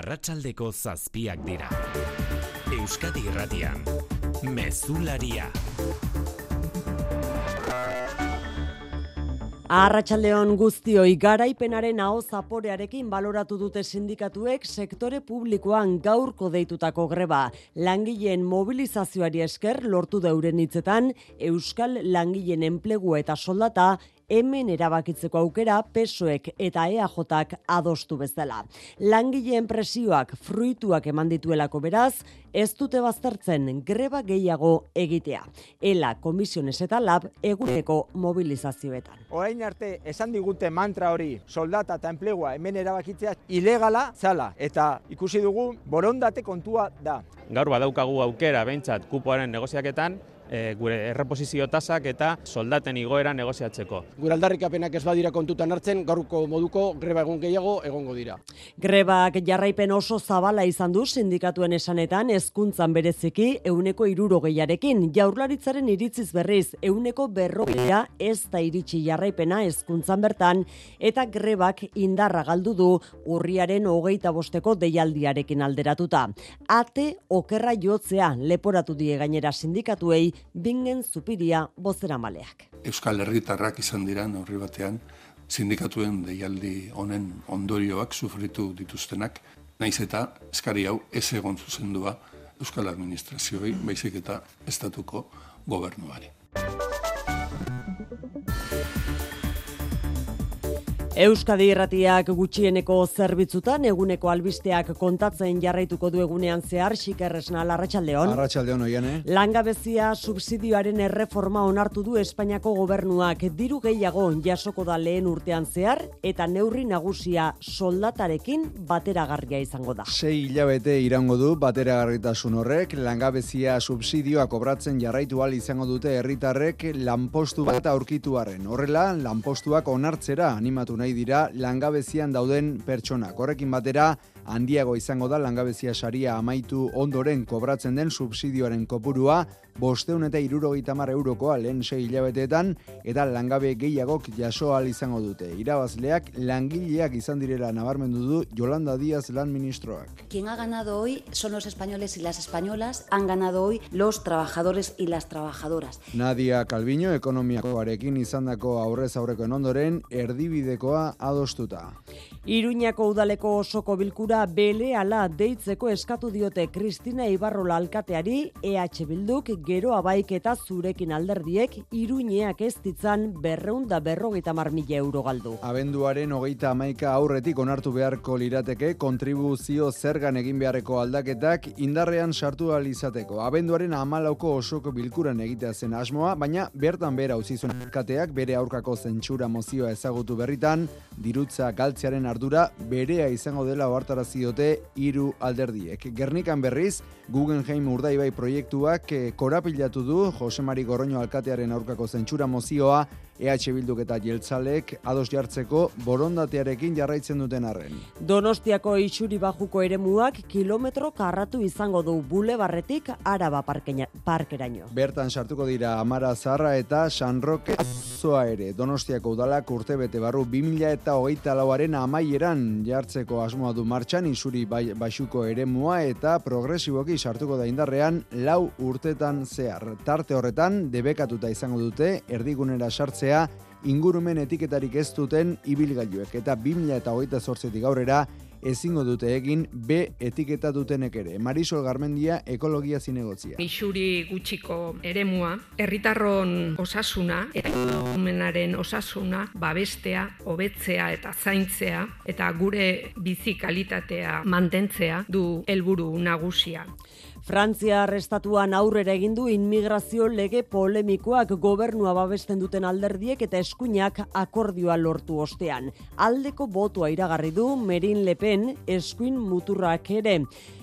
arratsaldeko zazpiak dira. Euskadi irratian, mezularia. Arratxaldeon guztioi garaipenaren hau zaporearekin baloratu dute sindikatuek sektore publikoan gaurko deitutako greba. Langileen mobilizazioari esker lortu deuren hitzetan Euskal Langileen enplegua eta soldata hemen erabakitzeko aukera pesoek eta EAJak adostu bezala. Langileen presioak fruituak eman dituelako beraz, ez dute baztertzen greba gehiago egitea. Ela komisiones eta lab eguneko mobilizazioetan. Orain arte esan digute mantra hori soldata eta enplegua hemen erabakitzea ilegala zala eta ikusi dugu borondate kontua da. Gaur badaukagu aukera behintzat kupoaren negoziaketan e, gure erreposizio tasak eta soldaten igoera negoziatzeko. Gure aldarrikapenak ez badira kontutan hartzen, gaurko moduko greba egun gehiago egongo dira. Grebak jarraipen oso zabala izan du sindikatuen esanetan hezkuntzan bereziki euneko iruro gehiarekin. Jaurlaritzaren iritziz berriz euneko berrogeia ez da iritsi jarraipena hezkuntzan bertan eta grebak indarra galdu du urriaren hogeita bosteko deialdiarekin alderatuta. Ate okerra jotzea leporatu die gainera sindikatuei bingen zupiria bozera maleak. Euskal Herritarrak izan dira horri batean sindikatuen deialdi honen ondorioak sufritu dituztenak, naiz eta eskari hau ez egon zuzendua Euskal Administrazioi, baizik eta estatuko gobernuari. Euskadi Irratiak gutxieneko zerbitzutan eguneko albisteak kontatzen jarraituko du egunean zehar Xikerresna Larratsaldeon. Arratsaldeon oiane. Langabezia subsidioaren erreforma onartu du Espainiako gobernuak diru gehiago jasoko da lehen urtean zehar eta neurri nagusia soldatarekin bateragarria izango da. Sei hilabete irango du bateragarritasun horrek langabezia subsidioa kobratzen jarraitu al izango dute herritarrek lanpostu bat aurkitu arren. Horrela lanpostuak onartzera animatu nahi dira langabezian dauden pertsonak. Horrekin batera, handiago izango da langabezia saria amaitu ondoren kobratzen den subsidioaren kopurua, bosteun eta irurogeita mar eurokoa lehen sei hilabeteetan, eta langabe gehiagok jaso al izango dute. Irabazleak langileak izan direla nabarmendu du Yolanda Díaz lan ministroak. Quien ha ganado hoy son los españoles y las españolas, han ganado hoy los trabajadores y las trabajadoras. Nadia Calviño ekonomiakoarekin izandako aurrez aurrekoen ondoren erdibidekoa adostuta. Iruñako udaleko osoko bilkura bele ala deitzeko eskatu diote Kristina Ibarrola alkateari EH Bilduk gero abaik eta zurekin alderdiek Iruñeak ez ditzan berreunda berrogeita marmila euro galdu. Abenduaren hogeita amaika aurretik onartu beharko lirateke kontribuzio zergan egin beharreko aldaketak indarrean sartu izateko. Abenduaren amalauko osoko bilkuran egitea zen asmoa, baina bertan bera uzizuen alkateak bere aurkako zentsura mozioa ezagutu berritan, dirutza galtzearen ardura berea izango dela ohartarazi dute hiru alderdiek. Gernikan berriz Guggenheim Urdaibai proiektuak eh, korapilatu du Jose Mari Gorroño alkatearen aurkako zentsura mozioa EH Bilduk eta Jeltzalek ados jartzeko borondatearekin jarraitzen duten arren. Donostiako isuri bajuko eremuak kilometro karratu izango du bulebarretik araba parkeina, parkeraino. Bertan sartuko dira Amara Zarra eta San Roque zoa ere. Donostiako udalak urte bete barru 2000 eta hogeita lauaren amaieran jartzeko asmoa du martxan isuri bai, baixuko eremua eta progresiboki sartuko da indarrean lau urtetan zehar. Tarte horretan debekatuta izango dute erdigunera sartzea ingurumen etiketarik ez duten ibilgailuek eta 2000 eta hogeita zortzetik aurrera ezingo dute egin B etiketa dutenek ere. Marisol Garmendia ekologia zinegotzia. Isuri gutxiko eremua, herritarron osasuna eta umenaren osasuna babestea, hobetzea eta zaintzea eta gure bizi kalitatea mantentzea du helburu nagusia. Frantzia arrestatuan aurrera egin du inmigrazio lege polemikoak gobernua babesten duten alderdiek eta eskuinak akordioa lortu ostean. Aldeko botua iragarri du Merin Lepen eskuin muturrak ere.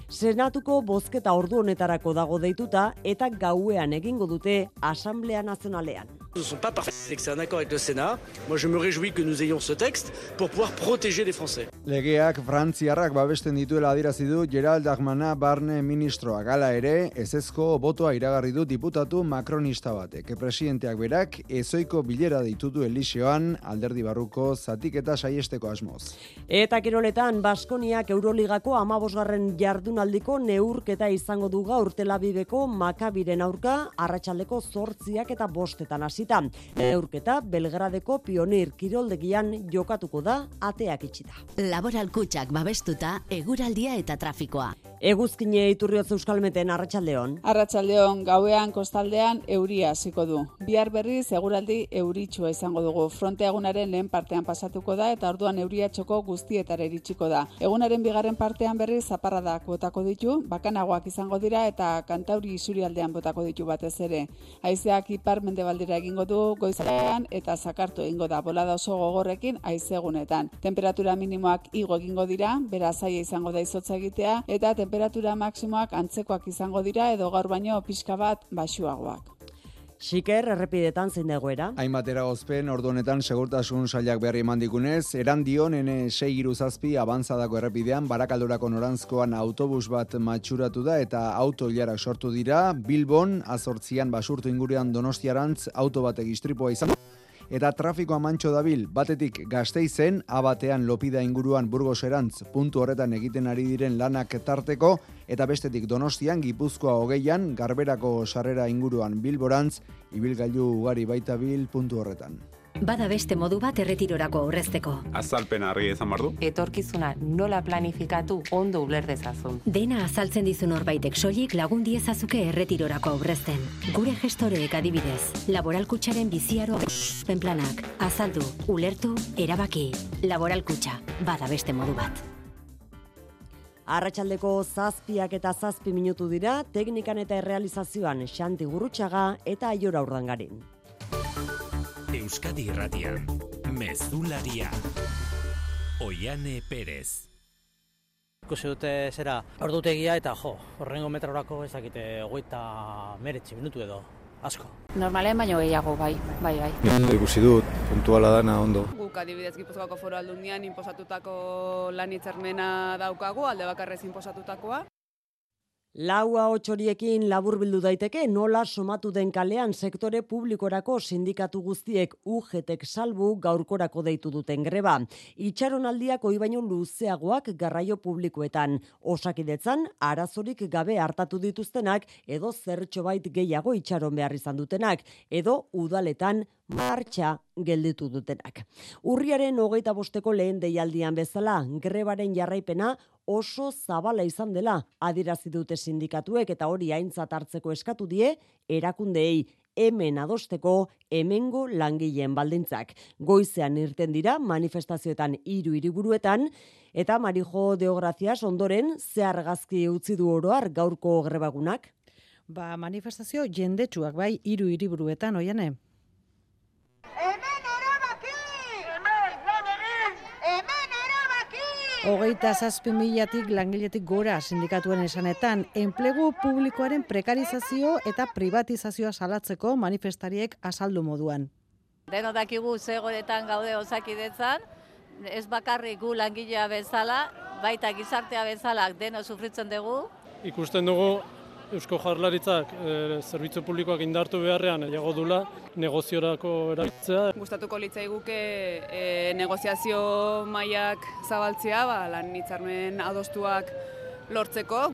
Senatuko bozketa ordu honetarako dago deituta eta gauean egingo dute Asamblea Nazionalean. ne sont pas parfaits que c'est un accord avec le Sénat. Moi, je me réjouis que nous ayons ce texte pour pouvoir protéger les Français. Legeak frantziarrak babesten dituela adierazi du Gerald Dagmana barne ministroa gala ere ezezko botoa iragarri du diputatu makronista batek. Presidenteak berak ezoiko bilera ditutu Elixioan alderdi barruko zatik eta saiesteko asmoz. Eta kiroletan Baskoniak Euroligako amabosgarren jardunaldiko neurketa izango du gaur Tel Aviveko Makabiren aurka arratsaldeko zortziak eta bostetan hasita. Neurketa Belgradeko Pionir kiroldegian jokatuko da ateak itxita. Laboral kutsak babestuta eguraldia eta trafikoa. Eguzkine iturriotz euskalmeten arratsaldeon. Arratsaldeon gauean kostaldean euria hasiko du. Bihar berriz eguraldi euritsua izango dugu. Fronte egunaren lehen partean pasatuko da eta orduan euria txoko guztietara iritsiko da. Egunaren bigarren partean berriz zaparradak botako ditu, bakanagoak izango dira eta kantauri isurialdean botako ditu batez ere. Haizeak ipar mendebaldera egingo du goizarean eta zakartu egingo da bolada oso gogorrekin haizegunetan. Temperatura minimoak igo egingo dira, beraz izango da izotza egitea eta temperatura maksimoak antzekoak izango dira edo gaur baino pixka bat basuagoak. Xiker errepidetan zein dagoera. Hainbatera gozpen ordu honetan segurtasun sailak berri emandikunez, eran dion ene 6 iruzazpi abantzadako errepidean barakaldorako norantzkoan autobus bat matxuratu da eta auto hilarak sortu dira, Bilbon azortzian basurtu inguruan donostiarantz auto batek istripua izan eta trafikoa mantxo dabil batetik gazteizen, abatean lopida inguruan burgoserantz puntu horretan egiten ari diren lanak tarteko, eta bestetik donostian gipuzkoa hogeian, garberako sarrera inguruan bilborantz, ibilgailu ugari baita bil puntu horretan. Bada beste modu bat erretirorako aurrezteko. Azalpen argi ezan bardu. Etorkizuna nola planifikatu ondo uler dezazun. Dena azaltzen dizu norbaitek soilik lagun diezazuke erretirorako aurrezten. Gure gestoreek adibidez, laboralkutsaren biziaro planak, azaldu, ulertu, erabaki. Laboralkutxa, bada beste modu bat. Arratxaldeko zazpiak eta zazpi minutu dira, teknikan eta errealizazioan Xanti Gurrutxaga eta Aiora Urdangarin. Euskadi Irratian, Mezularia. Oiane Perez. Ikusi dute zera ordutegia eta jo, horrengo metrorako ez dakite hogeita meretzi minutu edo, asko. Normalen baino gehiago, bai, bai, bai. Ikusi dut, puntuala dana ondo. Guk adibidez Gipuzkoako foru aldundian inposatutako lan hitzarmena daukagu, alde bakarrez inposatutakoa. Laua otxoriekin laburbildu daiteke nola somatu den kalean sektore publikorako sindikatu guztiek ugetek salbu gaurkorako deitu duten greba. Itxaronaldiak oi baino luzeagoak garraio publikoetan. Osakidetzan, arazorik gabe hartatu dituztenak edo zertxo bait gehiago itxaron behar izan dutenak. Edo udaletan martxa gelditu dutenak. Urriaren hogeita bosteko lehen deialdian bezala, grebaren jarraipena oso zabala izan dela adirazi dute sindikatuek eta hori aintzat hartzeko eskatu die erakundeei hemen adosteko hemengo langileen baldintzak. Goizean irten dira manifestazioetan hiru hiriburuetan eta Marijo Deograzias ondoren zehargazki utzi du oroar gaurko grebagunak. Ba, manifestazio jendetsuak bai hiru hiriburuetan oiane. Hogeita zazpi milatik langiletik gora sindikatuen esanetan, enplegu publikoaren prekarizazio eta privatizazioa salatzeko manifestariek azaldu moduan. Deno dakigu zegoetan gaude osakidetzan, ez bakarrik gu langilea bezala, baita gizartea bezala deno sufritzen dugu. Ikusten dugu Eusko Jaurlaritzak e, zerbitzu publikoak indartu beharrean jago dula negoziorako erabiltzea. Gustatuko litzaiguke e, negoziazio mailak zabaltzea, ba, lan hitzarmen adostuak lortzeko.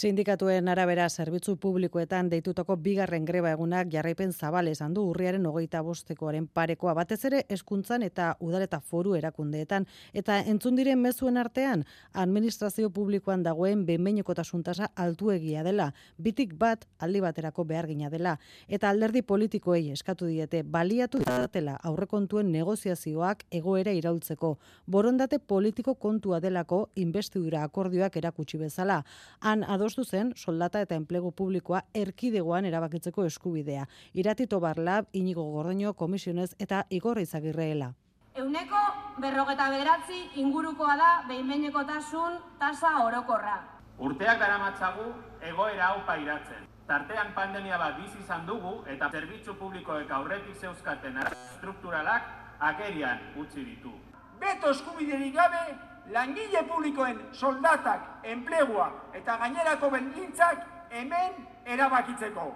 Sindikatuen arabera zerbitzu publikoetan deitutako bigarren greba egunak jarraipen zabal esan du urriaren hogeita bostekoaren parekoa batez ere eskuntzan eta udaleta foru erakundeetan. Eta entzun diren mezuen artean, administrazio publikoan dagoen bemeneko tasuntasa altuegia dela, bitik bat aldi baterako behar gina dela. Eta alderdi politikoei eskatu diete, baliatu datela aurrekontuen negoziazioak egoera iraultzeko. Borondate politiko kontua delako investidura akordioak erakutsi bezala. Han adostu zen soldata eta enplegu publikoa erkidegoan erabakitzeko eskubidea. Iratito Barlab, Inigo Gordoño, Komisionez eta Igor Izagirreela. Euneko berrogeta bederatzi ingurukoa da behinbeinekotasun tasa orokorra. Urteak daramatzagu egoera hau pairatzen. Tartean pandemia bat bizi izan dugu eta zerbitzu publikoek aurretik zeuzkaten strukturalak agerian utzi ditu. Beto eskubiderik gabe, langile publikoen soldatak, enplegua eta gainerako bendintzak hemen erabakitzeko.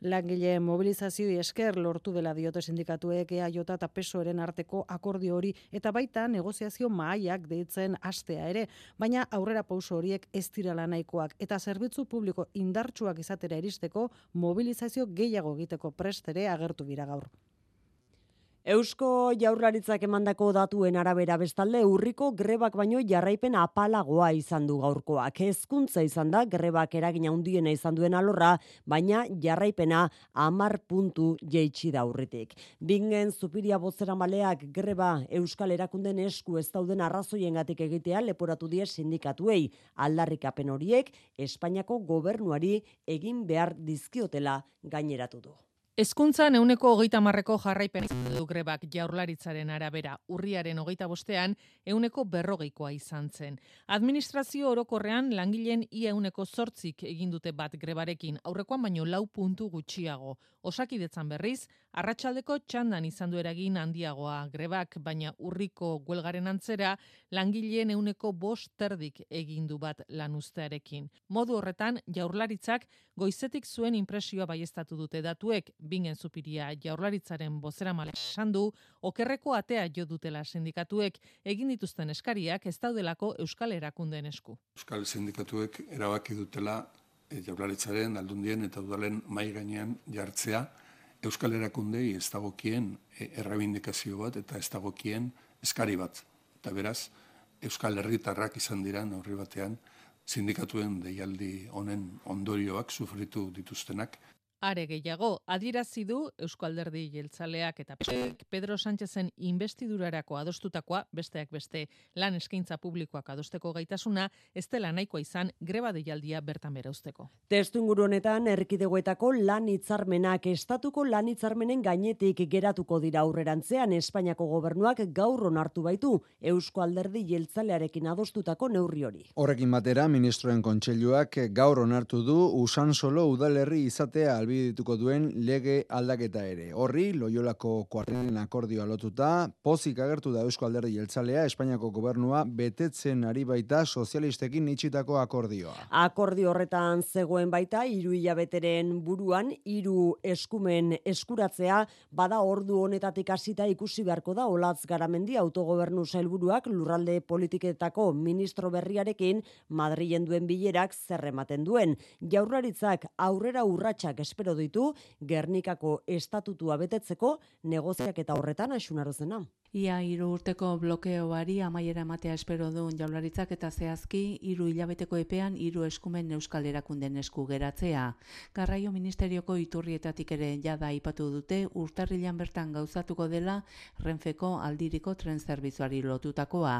Langile mobilizazioi esker lortu dela diote sindikatuek EAJ eta PSOEren arteko akordio hori eta baita negoziazio mahaiak deitzen astea ere, baina aurrera pauso horiek ez direla nahikoak eta zerbitzu publiko indartsuak izatera iristeko mobilizazio gehiago egiteko prestere agertu bira gaur. Eusko jaurlaritzak emandako datuen arabera bestalde urriko grebak baino jarraipen apalagoa izan du gaurkoak. Hezkuntza izan da grebak eragin handiena izan duen alorra, baina jarraipena amar puntu jeitsi da urritik. Bingen zupiria bozera maleak greba Euskal Erakunden esku ez dauden arrazoiengatik egitea leporatu die sindikatuei. Aldarrikapen horiek Espainiako gobernuari egin behar dizkiotela gaineratu du. Hezkuntza euneko hogeita marreko jarraipen du grebak jaurlaritzaren arabera urriaren hogeita bostean euneko berrogeikoa izan zen. Administrazio orokorrean langileen ia euneko sortzik egindute bat grebarekin aurrekoan baino lau puntu gutxiago. Osakidetzan berriz, arratsaldeko txandan izan du eragin handiagoa grebak, baina urriko guelgaren antzera langileen euneko bost terdik egindu bat lanuztearekin. Modu horretan, jaurlaritzak goizetik zuen impresioa baiestatu dute datuek, bingen zupiria jaurlaritzaren bozera male du, okerreko atea jo dutela sindikatuek egin dituzten eskariak ez daudelako Euskal Erakunden esku. Euskal sindikatuek erabaki dutela e, jaurlaritzaren aldundien eta udalen mai gainean jartzea Euskal Erakundei ez dagokien e, errebindikazio bat eta ez dagokien eskari bat. Eta beraz, Euskal Herritarrak izan dira horri batean sindikatuen deialdi honen ondorioak sufritu dituztenak Are gehiago, adirazi du Eusko Alderdi Jeltzaleak eta Pedro Sánchezen investidurarako adostutakoa, besteak beste lan eskaintza publikoak adosteko gaitasuna, ez dela nahikoa izan greba deialdia bertan bera usteko. Testu inguru honetan, erkidegoetako lan hitzarmenak estatuko lan hitzarmenen gainetik geratuko dira aurrerantzean Espainiako gobernuak gaur onartu baitu Eusko Alderdi Jeltzalearekin adostutako neurri hori. Horrekin batera, ministroen kontseiluak gaur onartu du usan solo udalerri izatea dituko duen lege aldaketa ere. Horri, Loiolako kuartenen akordioa lotuta, pozik agertu da Eusko Alderdi Jeltzalea, Espainiako gobernua betetzen ari baita sozialistekin itxitako akordioa. Akordio horretan zegoen baita, hiru hilabeteren buruan, hiru eskumen eskuratzea, bada ordu honetatik hasita ikusi beharko da Olatz Garamendi autogobernu sailburuak lurralde politiketako ministro berriarekin Madrilen duen bilerak zerrematen duen. Jaurlaritzak aurrera urratsak espero ditu Gernikako estatutua betetzeko negoziak eta horretan asunarozena. Ia hiru urteko blokeoari amaiera ematea espero du jaularitzak eta zehazki hiru hilabeteko epean hiru eskumen euskal erakunden esku geratzea. Garraio ministerioko iturrietatik ere jada aipatu dute urtarrilan bertan gauzatuko dela Renfeko aldiriko tren zerbitzuari lotutakoa.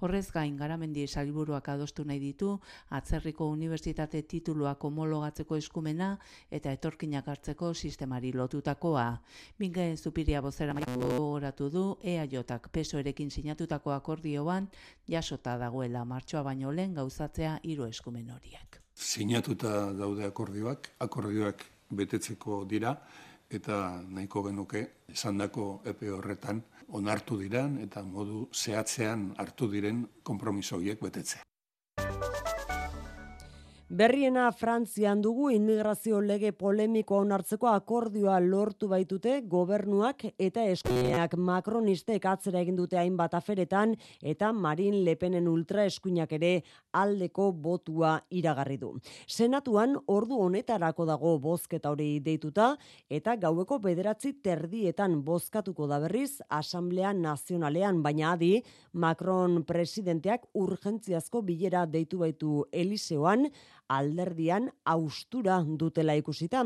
Horrez gain garamendi salburuak adostu nahi ditu atzerriko unibertsitate tituluak homologatzeko eskumena eta etorkinak hartzeko sistemari lotutakoa. Binge zupiria bozera maiko du ea EJak pesoerekin sinatutako akordioan jasota dagoela martxoa baino lehen gauzatzea hiru eskumen horiek. Sinatuta daude akordioak, akordioak betetzeko dira eta nahiko genuke esandako epe horretan onartu diran eta modu zehatzean hartu diren konpromiso horiek betetzea. Berriena Frantzian dugu immigrazio lege polemiko onartzeko akordioa lortu baitute gobernuak eta eskuinak makronistek atzera egin dute hainbat aferetan eta Marin Lepenen ultra eskuinak ere aldeko botua iragarri du. Senatuan ordu honetarako dago bozketa hori deituta eta gaueko bederatzi terdietan bozkatuko da berriz Asamblea Nazionalean, baina adi Macron presidenteak urgentziazko bilera deitu baitu Eliseoan alderdian austura dutela ikusita.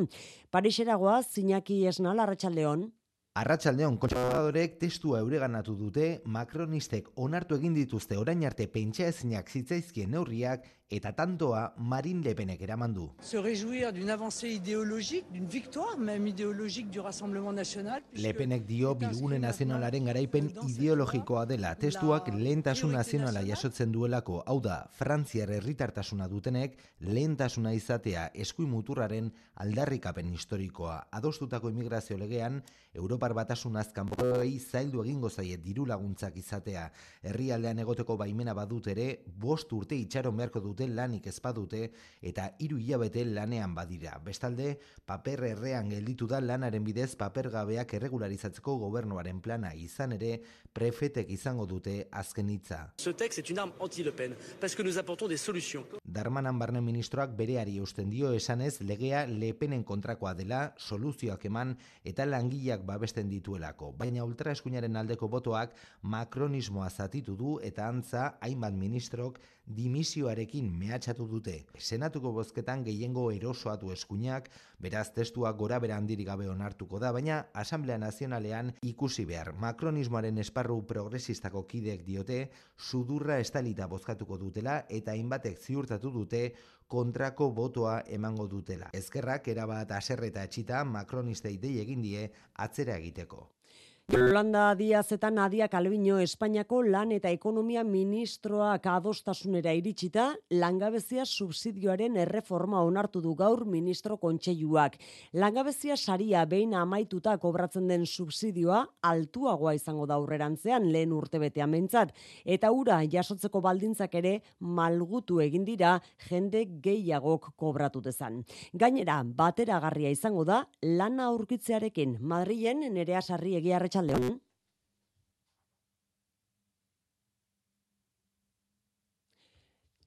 Parixeragoa, zinaki esnal, arratsaldeon. Arratsaldeon kontservadorek testua eureganatu dute Macronistek onartu egin dituzte orain arte pentsa ezinak zitzaizkien neurriak eta tantoa Marine Le Penek eraman du. Se réjouir d'une avancée idéologique, d'une victoire même idéologique du Rassemblement National. Le Penek dio bilgune nazionalaren garaipen ideologikoa dela testuak lehentasun nazionala jasotzen duelako, hau da, Frantziar herritartasuna dutenek lehentasuna izatea eskuin muturraren aldarrikapen historikoa. Adostutako immigrazio legean, Europar batasun azkanpoei zaildu egingo zaie diru laguntzak izatea. Herrialdean egoteko baimena badut ere, bost urte itxaron beharko dute lanik ezpadute eta hiru hilabete lanean badira. Bestalde, paper errean gelditu da lanaren bidez papergabeak erregularizatzeko gobernuaren plana izan ere prefetek izango dute azken hitza. Ce texte est une arme anti-Le Pen, parce que nous apportons des solutions. Darmanan barne ministroak bereari eusten dio esanez legea Le Penen kontrakoa dela, soluzioak eman eta langileak babesten dituelako. Baina ultraeskuinaren aldeko botoak makronismoa zatitu du eta antza hainbat ministrok dimisioarekin mehatxatu dute. Senatuko bozketan gehiengo erosoatu eskuinak, beraz testua gora bera handirik gabe onartuko da, baina Asamblea Nazionalean ikusi behar. Makronismoaren esparru progresistako kideek diote, sudurra estalita bozkatuko dutela eta hainbatek ziurtatu dute kontrako botoa emango dutela. Ezkerrak erabat aserreta etxita makronistei dei egin die atzera egiteko. Yolanda Díaz eta Nadia Calviño Espainiako lan eta ekonomia ministroak adostasunera iritsita, langabezia subsidioaren erreforma onartu du gaur ministro kontseiluak. Langabezia saria behin amaituta kobratzen den subsidioa altuagoa izango da aurrerantzean lehen urtebete amentzat, eta ura jasotzeko baldintzak ere malgutu egin dira jende gehiagok kobratu dezan. Gainera, bateragarria izango da lana aurkitzearekin Madrilen nerea sarri egiarretxe arratsaldeon.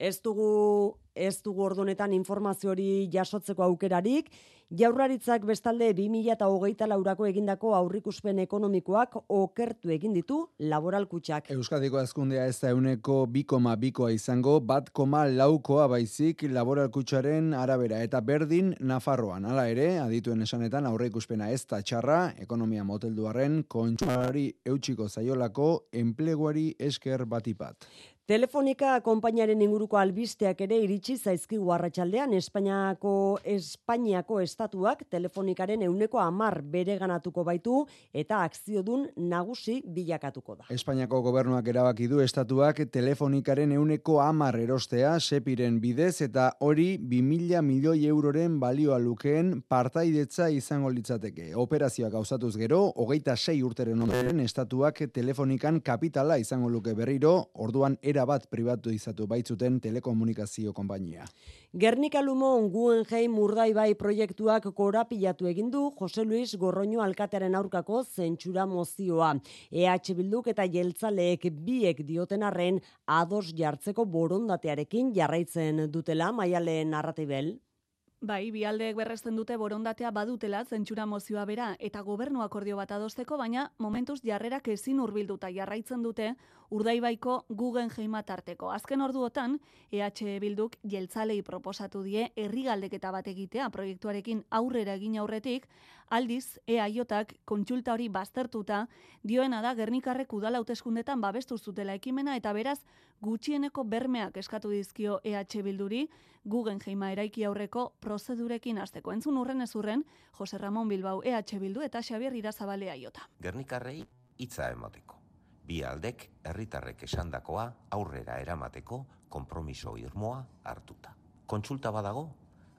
Ez dugu ez dugu ordunetan informazio hori jasotzeko aukerarik, Jaurlaritzak bestalde 2024 laurako egindako aurrikuspen ekonomikoak okertu egin ditu laboralkutxak. Euskadiko azkundea ez da euneko bikoma bikoa izango, bat koma laukoa baizik laboralkutxaren arabera eta berdin Nafarroan. Hala ere, adituen esanetan aurrikuspena ez da txarra, ekonomia motelduaren kontsuari eutxiko zaiolako enpleguari esker batipat. Telefonika konpainaren inguruko albisteak ere iritsi zaizkigu arratsaldean Espainiako Espainiako estatuak telefonikaren euneko amar bere ganatuko baitu eta akziodun nagusi bilakatuko da. Espainiako gobernuak erabaki du estatuak telefonikaren euneko amar erostea sepiren bidez eta hori 2000 milioi euroren balioa lukeen partaidetza izango litzateke. Operazioak gauzatuz gero, hogeita sei urteren ondoren estatuak telefonikan kapitala izango luke berriro, orduan era bat pribatu izatu baitzuten telekomunikazio konpainia. Gernika Lumon Guggenheim Urdaibai proiektuak korapilatu egin du Jose Luis Gorroño alkatearen aurkako zentsura mozioa. EH Bilduk eta Jeltzaleek biek dioten arren ados jartzeko borondatearekin jarraitzen dutela Maialen Narratibel. Bai, bialdeek berresten dute borondatea badutela zentsura mozioa bera eta gobernu akordio bat adosteko, baina momentuz jarrerak ezin hurbilduta jarraitzen dute urdaibaiko Guggenheim tarteko. Azken orduotan, EH Bilduk jeltzalei proposatu die herri galdeketa bat egitea proiektuarekin aurrera egin aurretik, aldiz EAJak kontsulta hori baztertuta dioena da Gernikarrek udala hauteskundetan babestu zutela ekimena eta beraz gutxieneko bermeak eskatu dizkio EH Bilduri Guggenheima eraiki aurreko prozedurekin hasteko. Entzun urren ez urren, Jose Ramon Bilbao EH Bildu eta Xabier Irazabalea jota. Gernikarrei hitza emateko. Bi aldek herritarrek esandakoa aurrera eramateko konpromiso irmoa hartuta. Kontsulta badago,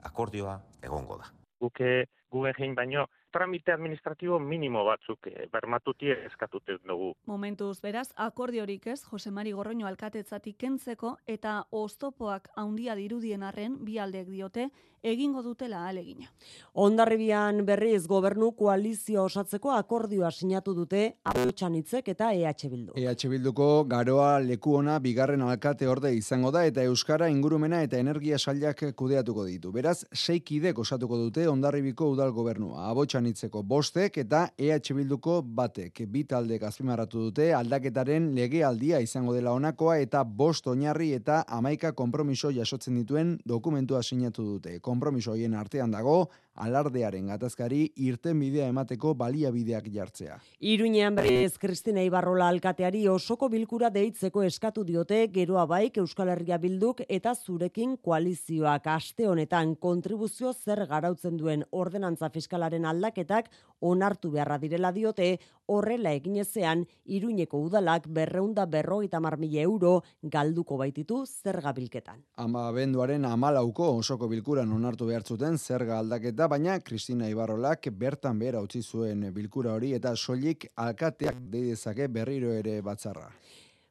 akordioa egongo da. Guke Guggenheim baino tramite administratibo minimo batzuk eh, bermatutie eskatuten dugu. Momentuz, beraz, akordiorik ez, Jose Mari Gorroño alkatetzatik kentzeko eta oztopoak haundia dirudien arren bi aldeek diote egingo dutela alegina. Ondarribian berriz gobernu koalizio osatzeko akordioa sinatu dute Abotxanitzek eta EH Bildu. EH Bilduko garoa leku ona bigarren alkate orde izango da eta euskara ingurumena eta energia sailak kudeatuko ditu. Beraz, seikidek osatuko dute Ondarribiko udal gobernua. Abotxanitzeko bostek eta EH Bilduko batek. Bi taldek azpimarratu dute aldaketaren legealdia izango dela honakoa eta bost oinarri eta amaika konpromiso jasotzen dituen dokumentua sinatu dute. Konpromiso hoien artean dago alardearen gatazkari irten bidea emateko baliabideak jartzea. Iruñean berriz Kristina Ibarrola alkateari osoko bilkura deitzeko eskatu diote geroa baik Euskal Herria Bilduk eta zurekin koalizioak aste honetan kontribuzio zer garautzen duen ordenantza fiskalaren aldaketak onartu beharra direla diote horrela egin ezean Iruñeko udalak berreunda berroita marmila euro galduko baititu zerga bilketan. Ama benduaren amalauko osoko bilkuran onartu behartzuten zerga aldaketa baina Kristina Ibarrolak bertan behera utzi zuen bilkura hori eta soilik alkateak deidezake berriro ere batzarra.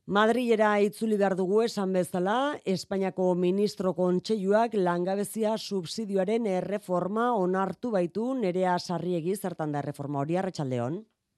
Madrilera itzuli behar dugu esan bezala, Espainiako ministro kontseiluak langabezia subsidioaren erreforma onartu baitu nerea sarriegi zertan da erreforma hori.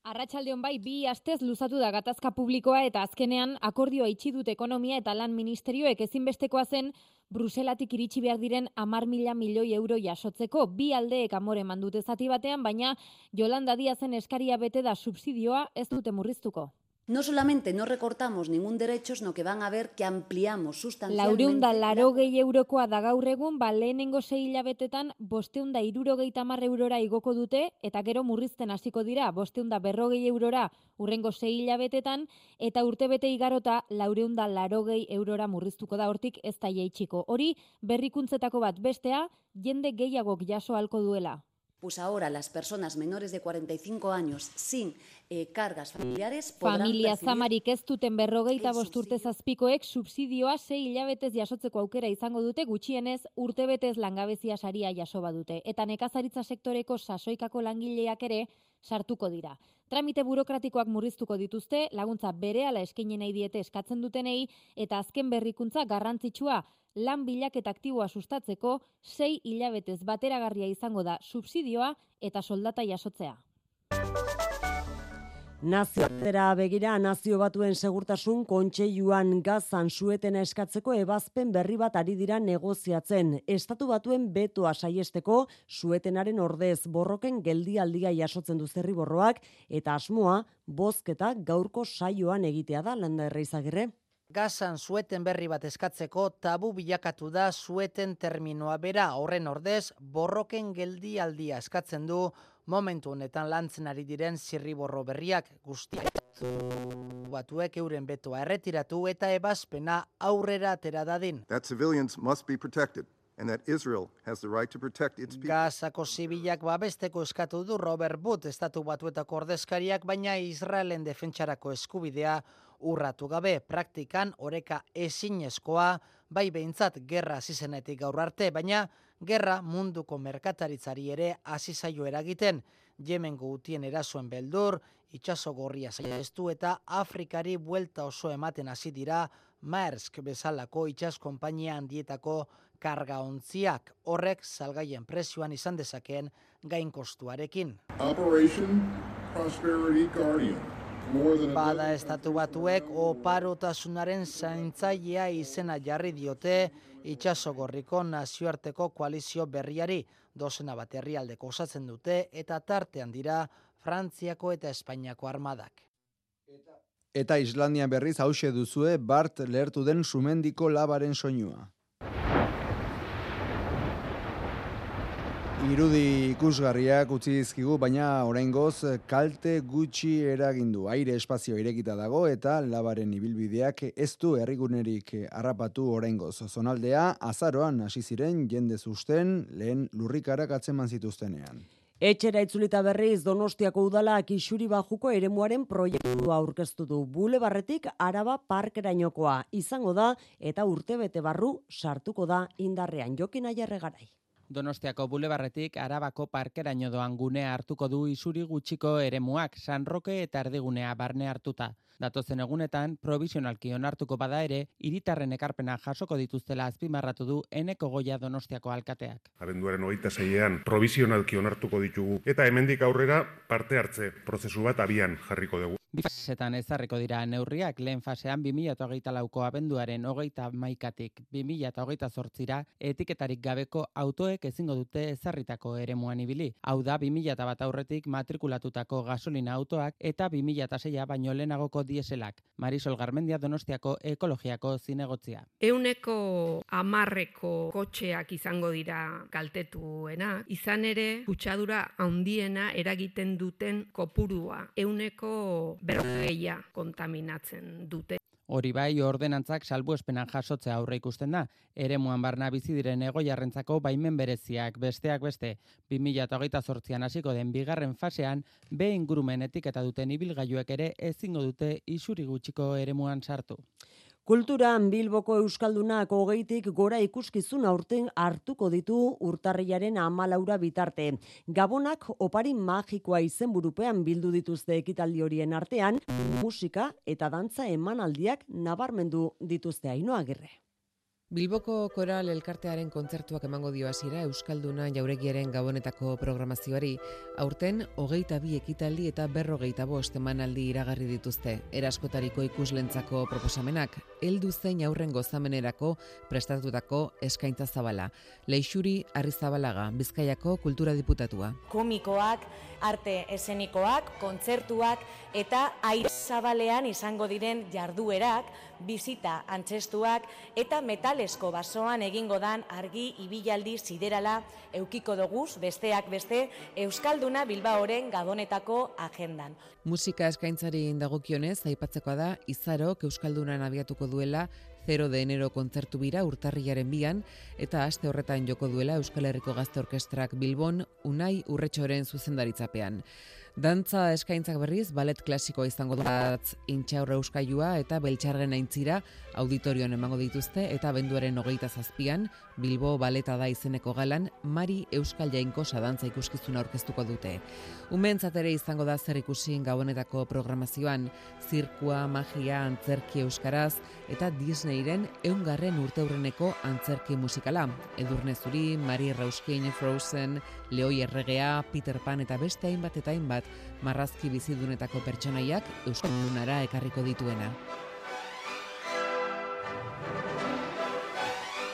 Arratsaldeon bai bi astez luzatu da gatazka publikoa eta azkenean akordioa itxi dut ekonomia eta lan ministerioek ezinbestekoa zen Bruselatik iritsi behar diren amar mila milioi euro jasotzeko bi aldeek amore mandute zati batean, baina Jolanda Diazen eskaria bete da subsidioa ez dute murriztuko. No solamente no recortamos ningún derecho, sino que van a ver que ampliamos sustancialmente... Laureunda laro gehi eurokoa da gaur egun, ba lehenengo zei hilabetetan bosteunda irurogei tamar eurora igoko dute, eta gero murrizten hasiko dira, bosteunda berrogei eurora urrengo zei hilabetetan, eta urtebete igarota laureunda laro gehi eurora murriztuko da hortik ez da jaitsiko. Hori berrikuntzetako bat bestea, jende gehiagok jaso halko duela. Pues ahora las personas menores de 45 años sin eh, cargas familiares podrán Familia zamarik ez duten berrogeita bost urte zazpikoek subsidioa sei hilabetez jasotzeko aukera izango dute gutxienez urtebetez langabezia saria jaso badute. Eta nekazaritza sektoreko sasoikako langileak ere sartuko dira. Tramite burokratikoak murriztuko dituzte, laguntza berehala eskaini nahi diete eskatzen dutenei eta azken berrikuntza garrantzitsua lan bilaketa aktiboa sustatzeko sei hilabetez bateragarria izango da subsidioa eta soldata jasotzea. Nazioartera begira nazio batuen segurtasun kontseiluan gazan suetena eskatzeko ebazpen berri bat ari dira negoziatzen. Estatu batuen betoa saiesteko suetenaren ordez borroken geldialdia jasotzen du zerriborroak eta asmoa bozketa gaurko saioan egitea da landa erreizagirre. Gazan sueten berri bat eskatzeko tabu bilakatu da sueten terminoa bera horren ordez borroken geldialdia eskatzen du momentu honetan lantzen ari diren zirriborro berriak guztiak batuek euren betoa erretiratu eta ebazpena aurrera atera dadin. that civilians must be protected and that Israel has the right to protect its people. Gazako zibilak babesteko eskatu du Robert Wood estatu batuetako ordezkariak, baina Israelen defentsarako eskubidea urratu gabe praktikan oreka ezinezkoa bai behintzat gerra zizenetik gaur arte, baina gerra munduko merkataritzari ere hasi zaio eragiten, Yemengo utien erasoen beldur, itxaso gorria zaiztu eta Afrikari buelta oso ematen hasi dira Maersk bezalako itxas konpainia handietako karga ontziak horrek salgaien presioan izan dezakeen gain kostuarekin. Operation Prosperity Guardian. Bada estatu batuek oparotasunaren zaintzailea izena jarri diote itxasogorriko nazioarteko koalizio berriari dozena bat herrialdeko osatzen dute eta tartean dira Frantziako eta Espainiako armadak. Eta Islandia berriz hause duzue Bart lehertu den sumendiko labaren soinua. Irudi ikusgarriak utzi dizkigu, baina oraingoz kalte gutxi eragindu. Aire espazio irekita dago eta labaren ibilbideak ez du herrigunerik harrapatu oraingoz. Zonaldea azaroan hasi ziren jende zusten lehen lurrikarak atzeman zituztenean. Etxera itzulita berriz Donostiako udalak isuri bajuko eremuaren proiektua aurkeztu du. Bulebarretik Araba Parkerainokoa izango da eta urtebete barru sartuko da indarrean Jokin Aiarregarai. Donostiako bulebarretik Arabako parkeraino doan gunea hartuko du isuri gutxiko eremuak San Roque eta erdigunea barne hartuta. Datozen egunetan, provisionalki onartuko bada ere, hiritarren ekarpena jasoko dituztela azpimarratu du eneko goia Donostiako alkateak. Abenduaren hogeita zeiean provisionalki onartuko ditugu eta hemendik aurrera parte hartze prozesu bat abian jarriko dugu. Bifasetan ezarriko dira neurriak lehen fasean 2008 lauko abenduaren hogeita maikatik 2008 zortzira etiketarik gabeko autoek ezingo dute ezarritako eremuan ibili. Hau da 2000 bat aurretik matrikulatutako gasolina autoak eta 2006a baino lehenagoko dieselak. Marisol Garmendia Donostiako ekologiako zinegotzia. Euneko amarreko kotxeak izango dira kaltetuena, izan ere kutsadura handiena eragiten duten kopurua. Euneko berrogeia kontaminatzen dute. Hori bai, ordenantzak salbuespenan jasotzea aurre ikusten da. Eremuan barna bizi diren egoiarrentzako baimen bereziak besteak beste 2028an hasiko den bigarren fasean be ingurumen etiketa duten ibilgailuek ere ezingo dute isuri gutxiko eremuan sartu. Kulturan Bilboko Euskaldunak hogeitik gora ikuskizun aurten hartuko ditu urtarriaren amalaura bitarte. Gabonak opari magikoa izenburupean bildu dituzte ekitaldi horien artean, musika eta dantza emanaldiak nabarmendu dituzte ainoagirre. Bilboko Koral Elkartearen kontzertuak emango dio hasiera Euskalduna jauregiaren gabonetako programazioari, aurten hogeita bi ekitaldi eta berrogeita bost emanaldi iragarri dituzte. Eraskotariko ikuslentzako proposamenak, heldu zein aurren gozamenerako prestatutako eskaintza zabala. Leixuri Arrizabalaga, Bizkaiako kultura diputatua. Komikoak, arte esenikoak, kontzertuak eta aire zabalean izango diren jarduerak, bizita antzestuak eta metalesko basoan egingo dan argi ibilaldi siderala eukiko doguz besteak beste Euskalduna Bilbaoren gabonetako agendan. Musika eskaintzari dagokionez aipatzekoa da Izarok Euskaldunan abiatuko duela 0 de enero kontzertu bira urtarriaren bian, eta aste horretan joko duela Euskal Herriko Gazte Orkestrak Bilbon, Unai Urretxoren zuzendaritzapean. Dantza eskaintzak berriz, balet klasikoa izango duatz intxaurra euskailua eta beltxarren aintzira auditorion emango dituzte eta benduaren hogeita zazpian, Bilbo baleta da izeneko galan, Mari Euskal Jainko sadantza ikuskizuna aurkeztuko dute. Umentzat ere izango da zer ikusin gabonetako programazioan, zirkua, magia, antzerki euskaraz eta Disneyren eungarren urteurreneko antzerki musikala. Edurne Zuri, Mari Rauskin, Frozen, Leoi Erregea, Peter Pan eta beste hainbat eta hainbat marrazki bizidunetako pertsonaiak Euskaldunara ekarriko dituena.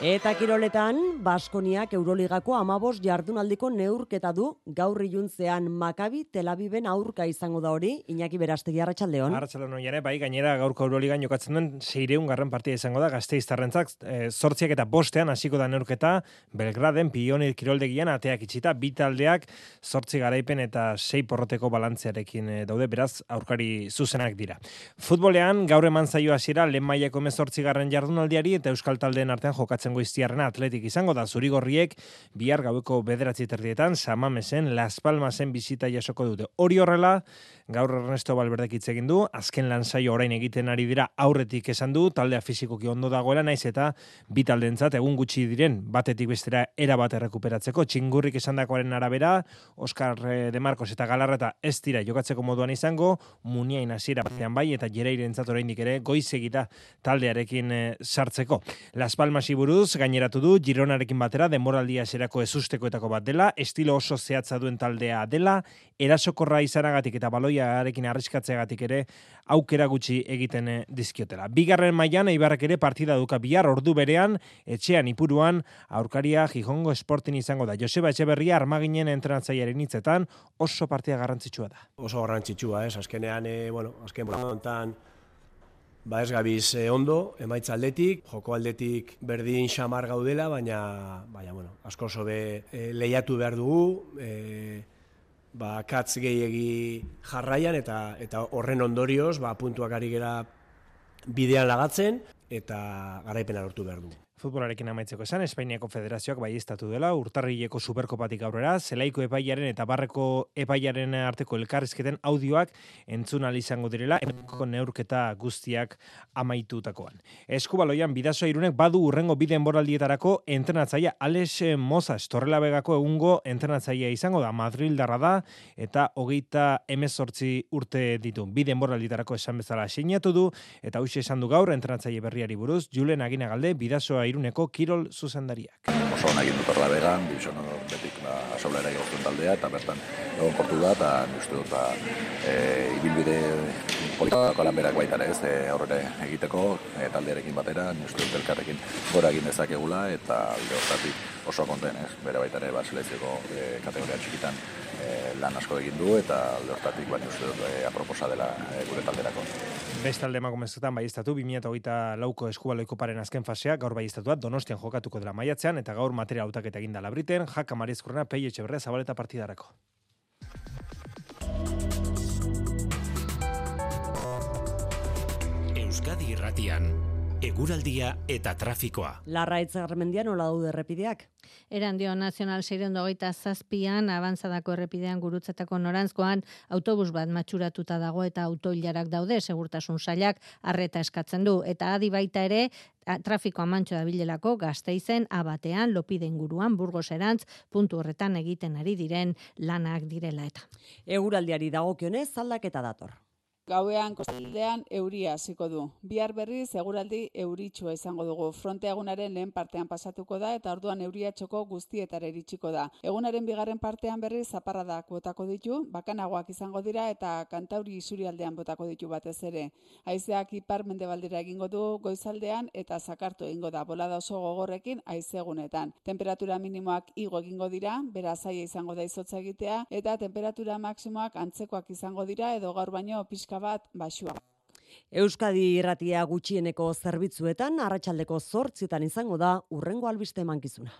Eta kiroletan, Baskoniak Euroligako amabos jardunaldiko neurketa du. Gaur iluntzean Makabi Tel Aviven aurka izango da hori, Iñaki Berastegi Arratsaldeon. Arratsaldeon jare, bai gainera gaurko Euroligan jokatzen duen 600 garren partida izango da Gasteiztarrentzak, e, zortziak eta bostean hasiko da neurketa. Belgraden Pionir kiroldegian ateak itxita. Bi taldeak zortzi garaipen eta sei porroteko balantzearekin e, daude, beraz aurkari zuzenak dira. Futbolean gaur eman zaio hasiera lehen mailako 18 garren jardunaldiari eta Euskal taldeen artean jokatzen izango iztiarrena atletik izango da zurigorriek bihar gaueko bederatzi terdietan samamesen Las Palmasen bizita jasoko dute. Hori horrela, gaur Ernesto Balberdek hitz egin du, azken lan saio orain egiten ari dira aurretik esan du, taldea fizikoki ondo dagoela naiz eta bi taldentzat egun gutxi diren batetik bestera era bat errekuperatzeko txingurrik esandakoaren arabera, Oscar eh, de Marcos eta Galarreta ez dira jokatzeko moduan izango, Muniain hasiera batean bai eta Jereirentzat oraindik ere goizegita taldearekin eh, sartzeko. Las Palmas buruz gaineratu du Gironarekin batera denboraldia eserako ezustekoetako bat dela, estilo oso zehatza duen taldea dela, erasokorra izanagatik eta baloiarekin arriskatzeagatik ere aukera gutxi egiten eh, dizkiotela. Bigarren mailan Eibarrek ere partida duka bihar ordu berean etxean ipuruan aurkaria Gijongo Sportin izango da. Joseba Etxeberria armaginen entrenatzailearen hitzetan oso partida garrantzitsua da. Oso garrantzitsua, ez? Azkenean, e, bueno, azken honetan Ba ez gabiz eh, ondo, emaitza aldetik, joko aldetik berdin xamar gaudela, baina, baina bueno, asko sobe e, lehiatu behar dugu, e, ba, katz gehiegi jarraian eta eta horren ondorioz ba, puntuak ari gera bidean lagatzen eta garaipena lortu behar dugu. Futbolarekin amaitzeko esan, Espainiako Federazioak bai estatu dela, urtarrileko superkopatik aurrera, zelaiko epaiaren eta barreko epaiaren arteko elkarrizketen audioak entzun izango direla, emeko neurketa guztiak amaitutakoan. Eskubaloian, bidazoa irunek badu urrengo biden boraldietarako entrenatzaia Alex Mozas, torrela begako egungo entrenatzaia izango da, Madrid darra da, eta hogeita emezortzi urte ditu. Biden boraldietarako esan bezala sinatu du, eta huxe esan du gaur entrenatzaile berriari buruz, Julen Aginagalde, bidazoa iruneko kirol zuzendariak. Oso hona egin dut orla began, divizio betik ba, asoblera egin taldea, eta bertan egon portu da, eta uste dut, ba, e, ibilbide Politikako lan berak baita ez, e, aurrera egiteko, e, taldearekin batera, ni uste dut elkarrekin gora egin dezakegula, eta alde hortatik oso konten, ez, bere baita ere, ba, selekzioko e, kategoria txikitan e, lan asko egin du, eta alde hortatik, baina uste dut, e, aproposa dela e, gure talderako. Bestalde emakumezketan baiestatu 2008 lauko eskubaloiko paren azken fasea gaur baiestatua Donostian jokatuko dela maiatzean eta gaur material hautaketa egin da labriten, jaka marizkurna pei etxe zabaleta partidarako. Euskadi irratian, eguraldia eta trafikoa. Larraitz garmendian hola daude errepideak. Eran dio Nacional Seireon dogeita zazpian, avanzadako errepidean gurutzetako norantzkoan, autobus bat matxuratuta dago eta autoilarak daude, segurtasun sailak arreta eskatzen du. Eta adi baita ere, trafiko amantxo da bilelako gazteizen abatean, lopide inguruan, burgos erantz, puntu horretan egiten ari diren lanak direla eta. Eguraldiari dagokionez aldaketa dator. Gauean kostaldean euria hasiko du. Bihar berri seguraldi euritsua izango dugu. Fronte egunaren lehen partean pasatuko da eta orduan euria txoko guztietara iritsiko da. Egunaren bigarren partean berri zaparradak botako ditu, bakanagoak izango dira eta kantauri isurialdean botako ditu batez ere. Haizeak ipar mendebaldera egingo du goizaldean eta zakartu egingo da bolada oso gogorrekin haizegunetan. Temperatura minimoak igo egingo dira, bera zaia izango da izotza egitea eta temperatura maksimoak antzekoak izango dira edo gaur baino pixka bat basua. Euskadi irratia gutxieneko zerbitzuetan arratsaldeko zortzietan izango da urrengo albiste emankizuna.